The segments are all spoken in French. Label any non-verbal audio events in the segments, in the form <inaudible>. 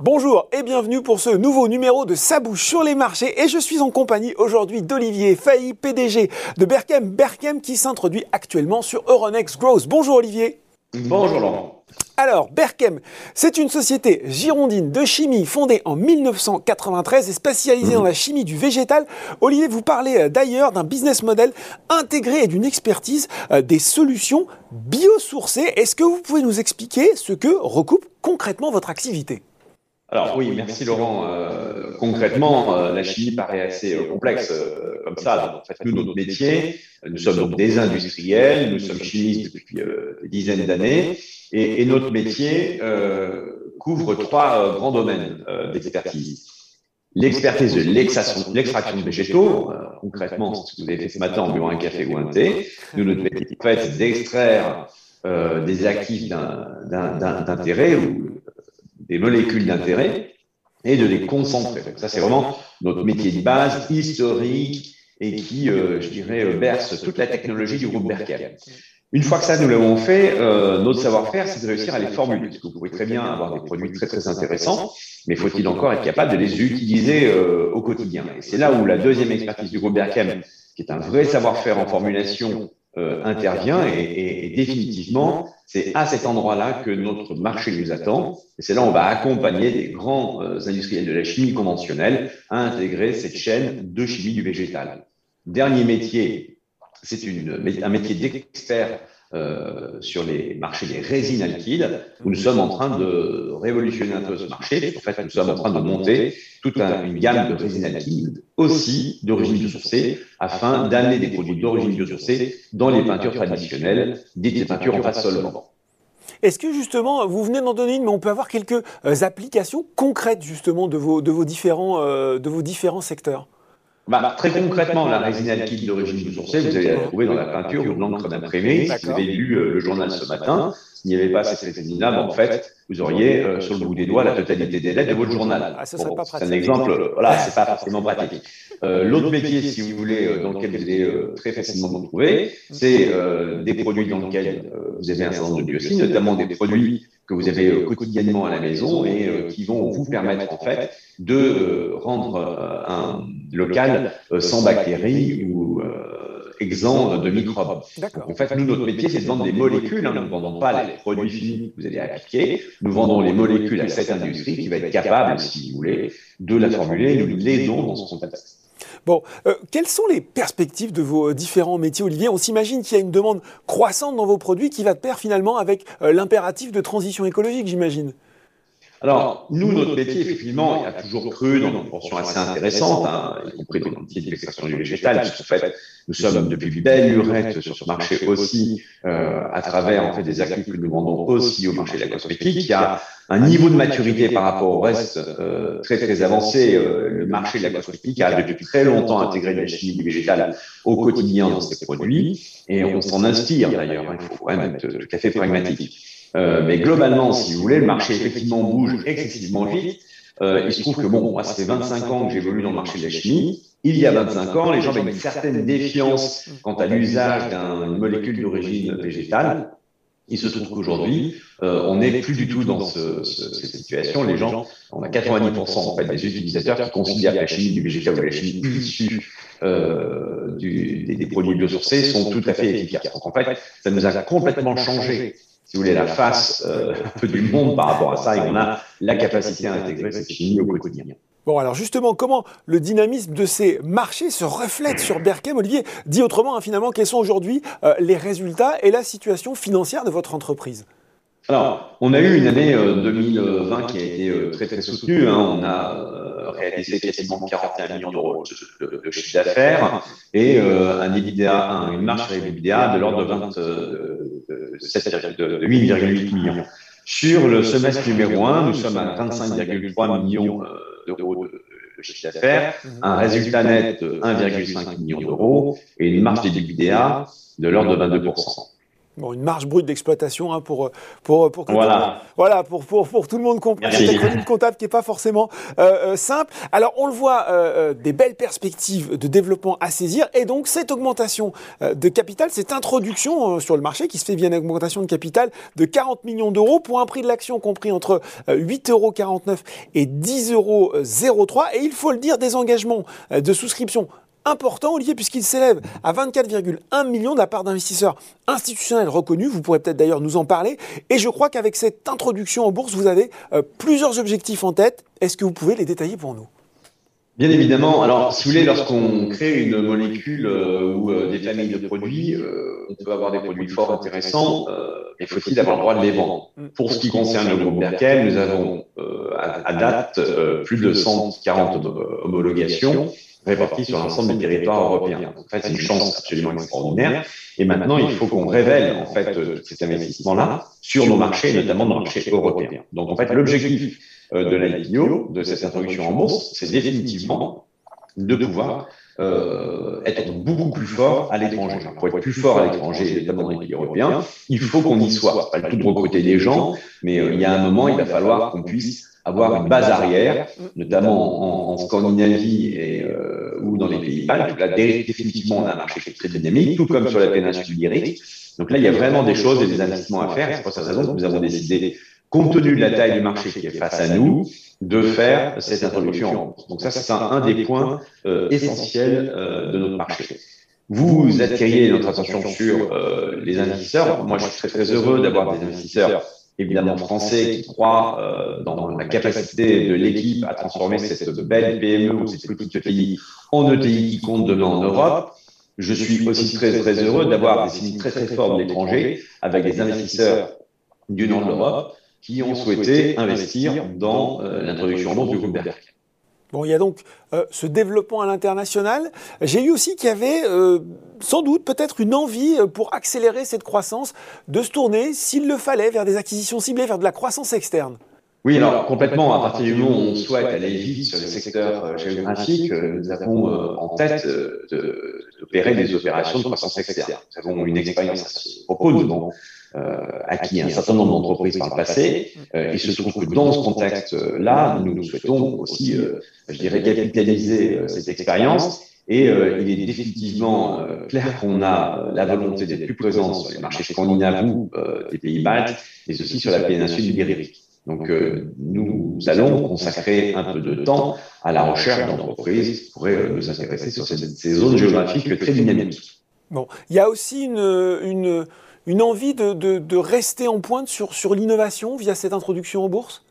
Bonjour et bienvenue pour ce nouveau numéro de Sabouche sur les marchés et je suis en compagnie aujourd'hui d'Olivier Failly, PDG de Berkem Berkem qui s'introduit actuellement sur Euronext Growth. Bonjour Olivier. Bonjour Laurent. Alors, Berkem, c'est une société girondine de chimie fondée en 1993 et spécialisée dans la chimie du végétal. Olivier, vous parlez euh, d'ailleurs d'un business model intégré et d'une expertise euh, des solutions biosourcées. Est-ce que vous pouvez nous expliquer ce que recoupe concrètement votre activité? Alors oui, merci Laurent. Euh, concrètement, euh, la chimie paraît assez euh, complexe comme ça. Donc, en fait, nous, notre métier, nous sommes donc des industriels, nous sommes chimistes depuis des dizaines d'années, et, et, notre métier couvre trois grands domaines d'expertise. L'expertise de l'extraction de végétaux, concrètement, ce que vous avez fait ce matin en buvant un café ou un thé. Nous, notre métier, en fait, c'est d'extraire des actifs d'intérêt ou des molécules d'intérêt et de les concentrer. ça, c'est vraiment notre métier de base, historique, et qui, euh, je dirais, euh, berce toute la technologie du groupe Berkel. Une fois que ça, nous l'avons fait, euh, notre savoir-faire, c'est de réussir à les formuler. Parce que vous pouvez très bien avoir des produits très, très intéressants, mais faut-il encore être capable de les utiliser au quotidien? Et c'est là où la deuxième expertise du groupe Berkem, qui est un vrai savoir-faire en formulation, intervient et, et définitivement, c'est à cet endroit-là que notre marché nous attend. Et c'est là où on va accompagner des grands euh, industriels de la chimie conventionnelle à intégrer cette chaîne de chimie du végétal. Dernier métier, c'est un métier d'expert euh, sur les marchés des résines alkyles, où nous sommes en train de révolutionner un peu ce marché. En fait, nous sommes en train de monter toute une gamme de résines alkyles, aussi d'origine biosourcée, afin d'amener des produits d'origine biosourcée dans les peintures traditionnelles, dites peintures en face solvant. Est-ce que justement, vous venez d'en donner une, mais on peut avoir quelques euh, applications concrètes justement de vos, différents, euh, de vos différents secteurs? Bah, très concrètement, la résine alkyle d'origine biosourcée, vous allez la trouver dans la peinture ou l'encre d'imprimé. Si vous avez lu euh, le journal ce matin, s'il n'y avait pas cette résine-là, bah, en fait, vous auriez euh, sur le bout des doigts la totalité des lettres de votre journal. Ah, c'est un exemple, euh, voilà, c'est pas forcément pratique. L'autre métier, si vous voulez, dans lequel vous allez très facilement vous trouver, c'est des produits dans lesquels vous avez un certain nombre de biocides, notamment des produits que vous avez euh, quotidiennement à la maison et euh, qui vont vous permettre en fait de euh, rendre un local sans bactéries ou exempt de microbes. En fait, nous, notre métier, c'est de vendre des molécules. Hein. Nous ne vendons pas les produits finis que vous allez appliquer. Nous vendons les molécules à cette industrie qui va être capable, si vous voulez, de la formuler. Nous l'aidons dans son contexte. Bon, euh, quelles sont les perspectives de vos différents métiers, Olivier? On s'imagine qu'il y a une demande croissante dans vos produits qui va de pair finalement avec euh, l'impératif de transition écologique, j'imagine. Alors, nous, notre métier, effectivement, a toujours cru dans une proportion assez intéressante, hein, y compris dans le métier de l'extraction du végétal, puisqu'en fait, nous sommes depuis belle lurette sur ce marché aussi, euh, à travers en fait des actifs que nous vendons aussi au marché de la cosmétique. Il y a un niveau de maturité par rapport au reste euh, très très avancé. Euh, le marché de la cosmétique a depuis très longtemps intégré la chimie du végétal au quotidien dans ses produits, et on s'en inspire d'ailleurs. Hein, il faut quand même être tout à fait pragmatique. Euh, mais globalement, si vous voulez, le marché effectivement bouge excessivement vite. Euh, il se trouve que, bon, moi, ça fait 25 ans que j'évolue dans le marché de la chimie. Il y a 25 ans, les gens avaient une certaine défiance quant à l'usage d'une molécule d'origine végétale. Il se trouve qu'aujourd'hui, euh, on n'est plus du tout dans ce, ce, cette situation. Les gens, on a 90% en fait des utilisateurs qui considèrent que la chimie du végétal ou la chimie issue euh, du, des, des, produits biosourcés sont tout à fait efficaces. Donc en fait, ça nous a complètement changé si vous voulez, la face euh, un <laughs> peu du monde par rapport à ça, et on a la capacité à intégrer cette chimie au quotidien. Bon, alors justement, comment le dynamisme de ces marchés se reflète sur Berkem? Olivier, dit autrement, hein, finalement, quels sont aujourd'hui euh, les résultats et la situation financière de votre entreprise? Alors, on a eu une année 2020 euh, qui a été très très soutenue. Hein. On a réalisé quasiment 41 millions d'euros de, chiffre d'affaires et un EBITDA, une marge EBITDA de l'ordre de 20, 8,8 millions. Sur le semestre numéro 1, nous sommes à 25,3 millions euh, d'euros de chiffre d'affaires, un résultat net de 1,5 million d'euros et une marge d'EBITDA de l'ordre de 22%. Bon, une marge brute d'exploitation hein, pour, pour, pour, que voilà. voilà, pour, pour, pour, tout le monde comprenne cette acronyme comptable qui n'est pas forcément euh, euh, simple. Alors, on le voit, euh, des belles perspectives de développement à saisir. Et donc, cette augmentation de capital, cette introduction sur le marché qui se fait via une augmentation de capital de 40 millions d'euros pour un prix de l'action compris entre 8,49 euros et 10,03 euros. Et il faut le dire, des engagements de souscription important, Olivier, puisqu'il s'élève à 24,1 millions de la part d'investisseurs institutionnels reconnus. Vous pourrez peut-être d'ailleurs nous en parler. Et je crois qu'avec cette introduction en bourse, vous avez euh, plusieurs objectifs en tête. Est-ce que vous pouvez les détailler pour nous? Bien évidemment. Alors, si vous voulez, lorsqu'on crée une molécule euh, ou euh, des familles de produits, on peut avoir des produits forts intéressants, mais faut-il avoir le droit de les vendre? Pour ce qui concerne le groupe Berkel, nous avons à, date plus de 140 homologations répartis sur l'ensemble du territoire européen. En fait, c'est une chance absolument extraordinaire. Et maintenant, il faut qu'on révèle en fait cet investissement-là sur nos marchés, notamment dans le marché européen. Donc, en fait, l'objectif euh, de l'IPO, de cette introduction en bourse, c'est définitivement de pouvoir euh, être beaucoup plus fort à l'étranger. Pour être plus fort à l'étranger, notamment dans les pays européens, il faut qu'on y soit. Pas le tout de recruter des gens, mais euh, il y a un moment, il va falloir qu'on puisse avoir une base arrière, notamment en, Scandinavie et, euh, ou dans les pays baltes. Là, définitivement, on a un marché qui est très dynamique, tout comme sur la péninsule ibérique. Donc là, il y a vraiment des choses et des investissements à faire. C'est pour cette raison que nous avons décidé, compte tenu de la taille du marché qui est face à nous, de faire cette introduction. Donc ça, c'est un, des points euh, essentiels euh, de notre marché. Vous attirez notre attention sur les investisseurs. Moi, je suis très, très heureux d'avoir des investisseurs évidemment français qui croient euh, dans la capacité de l'équipe à transformer cette belle PME ou cette petite pays en ETI qui compte demain en Europe. Je suis aussi très, très heureux d'avoir des signes très, très forts de l'étranger avec des investisseurs du nord de l'Europe qui ont souhaité investir dans euh, l'introduction en du groupe Berck. Bon, il y a donc euh, ce développement à l'international. J'ai lu aussi qu'il y avait euh, sans doute peut-être une envie euh, pour accélérer cette croissance de se tourner, s'il le fallait, vers des acquisitions ciblées, vers de la croissance externe. Oui, alors complètement. À partir du moment où on souhaite aller vite sur les secteurs géographiques, nous avons en tête d'opérer des opérations de croissance externe. Nous avons une expérience assez propos, donc euh, acquis un certain nombre d'entreprises par le passé. Euh, et se trouve que dans ce contexte-là, nous, nous souhaitons aussi, euh, je dirais, capitaliser cette expérience. Et il est définitivement clair qu'on a la volonté d'être plus présent sur les marchés scandinaves ou des pays baltes, mais aussi sur la péninsule ibérique. Donc, nous allons consacrer un peu de temps à la recherche d'entreprises qui pourraient nous intéresser sur ces, ces zones géographiques très dynamiques. Bon, il y a aussi une, une une envie de, rester en pointe sur, sur l'innovation via cette introduction en bourse?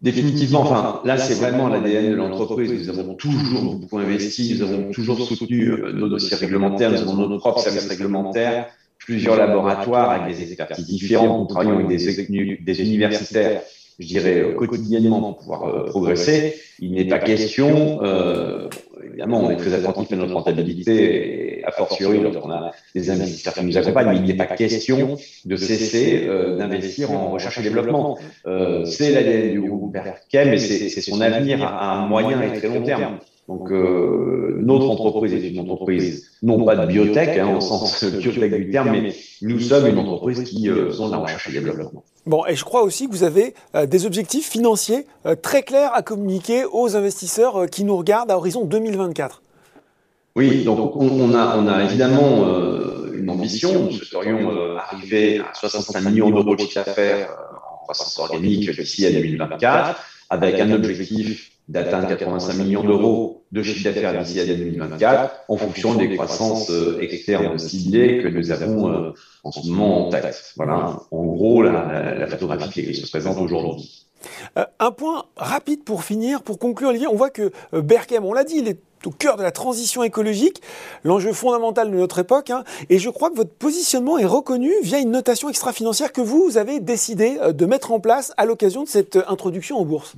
Définitivement, enfin, là, c'est vraiment l'ADN de l'entreprise. Nous avons toujours beaucoup investi, nous avons toujours soutenu euh, nos dossiers réglementaires, nous avons nos propres services réglementaires, plusieurs laboratoires avec des expertises différentes, nous travaillons avec des, des universitaires je dirais, euh, quotidiennement pouvoir euh, progresser. Il n'est pas question, euh, évidemment, on est très attentif à notre rentabilité, et a fortiori lorsqu'on a des investisseurs qui nous accompagnent, mais il n'est pas question de cesser d'investir en recherche et développement. c'est l'ADN du groupe Berkem, mais c'est son avenir à moyen et très long terme. Donc, euh, notre entreprise est une entreprise, non pas de biotech, hein, au sens biotech du terme, mais nous sommes une entreprise qui euh, sont dans la recherche et développement. Bon, et je crois aussi que vous avez euh, des objectifs financiers euh, très clairs à communiquer aux investisseurs qui nous regardent à horizon 2024. Oui, donc on a, on a évidemment une ambition. Nous souhaiterions arriver à 65 millions d'euros de chiffre d'affaires en croissance organique d'ici à 2024, avec un objectif d'atteindre 85 millions d'euros de chiffre d'affaires d'ici à 2024 en fonction des croissances euh, externes ciblées que nous avons euh, en ce moment en tête. Voilà, en gros, la, photographie qui se présente aujourd'hui. Euh, un point rapide pour finir, pour conclure, Olivier. On voit que Berkem, on l'a dit, il est au cœur de la transition écologique, l'enjeu fondamental de notre époque. Hein, et je crois que votre positionnement est reconnu via une notation extra-financière que vous avez décidé de mettre en place à l'occasion de cette introduction en bourse.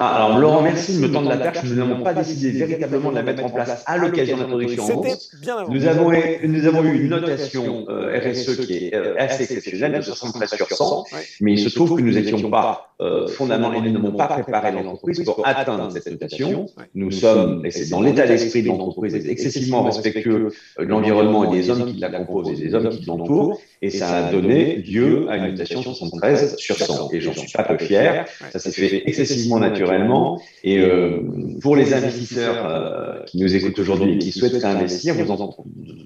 Ah, alors, Laurent, merci de me tendre la perche. Nous n'avons pas décidé véritablement de la mettre en place à l'occasion de l'introduction en bourse. Nous avons, nous avons eu une notation euh, RSE qui est euh, assez exceptionnelle, de 73 sur 100, mais il se trouve que nous n'étions pas euh, fondamentalement et nous n'avons pas préparé l'entreprise pour atteindre cette notation. Nous sommes, et c'est dans l'état d'esprit de l'entreprise, excessivement respectueux de l'environnement et des hommes qui la composent et des hommes qui l'entourent, et ça a donné lieu à une notation 73 sur 100. Et j'en suis pas peu fier. Ça s'est fait excessivement naturellement et euh, pour les investisseurs euh, qui nous écoutent aujourd'hui et qui souhaitent investir, vous,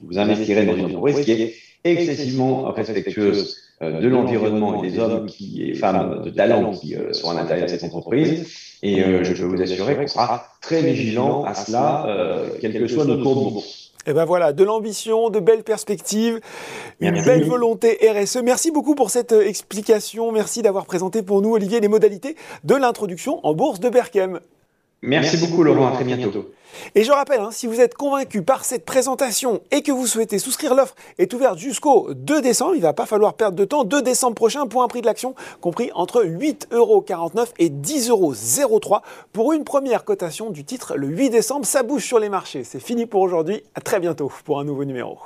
vous investirez dans une entreprise qui est excessivement respectueuse euh, de l'environnement et des hommes qui, et femmes de talent qui sont à l'intérieur de cette entreprise. Et je peux vous assurer qu'on sera très vigilant à cela, quel que soit notre cours de bourse. Et eh ben voilà, de l'ambition, de belles perspectives, une belle volonté RSE. Merci beaucoup pour cette euh, explication. Merci d'avoir présenté pour nous, Olivier, les modalités de l'introduction en bourse de Berkem. Merci, beaucoup, Laurent. À très bientôt. Et je rappelle, hein, si vous êtes convaincu par cette présentation et que vous souhaitez souscrire l'offre est ouverte jusqu'au 2 décembre. Il ne va pas falloir perdre de temps. 2 décembre prochain pour un prix de l'action compris entre 8,49€ et 10,03€ pour une première cotation du titre le 8 décembre. Ça bouge sur les marchés. C'est fini pour aujourd'hui. À très bientôt pour un nouveau numéro.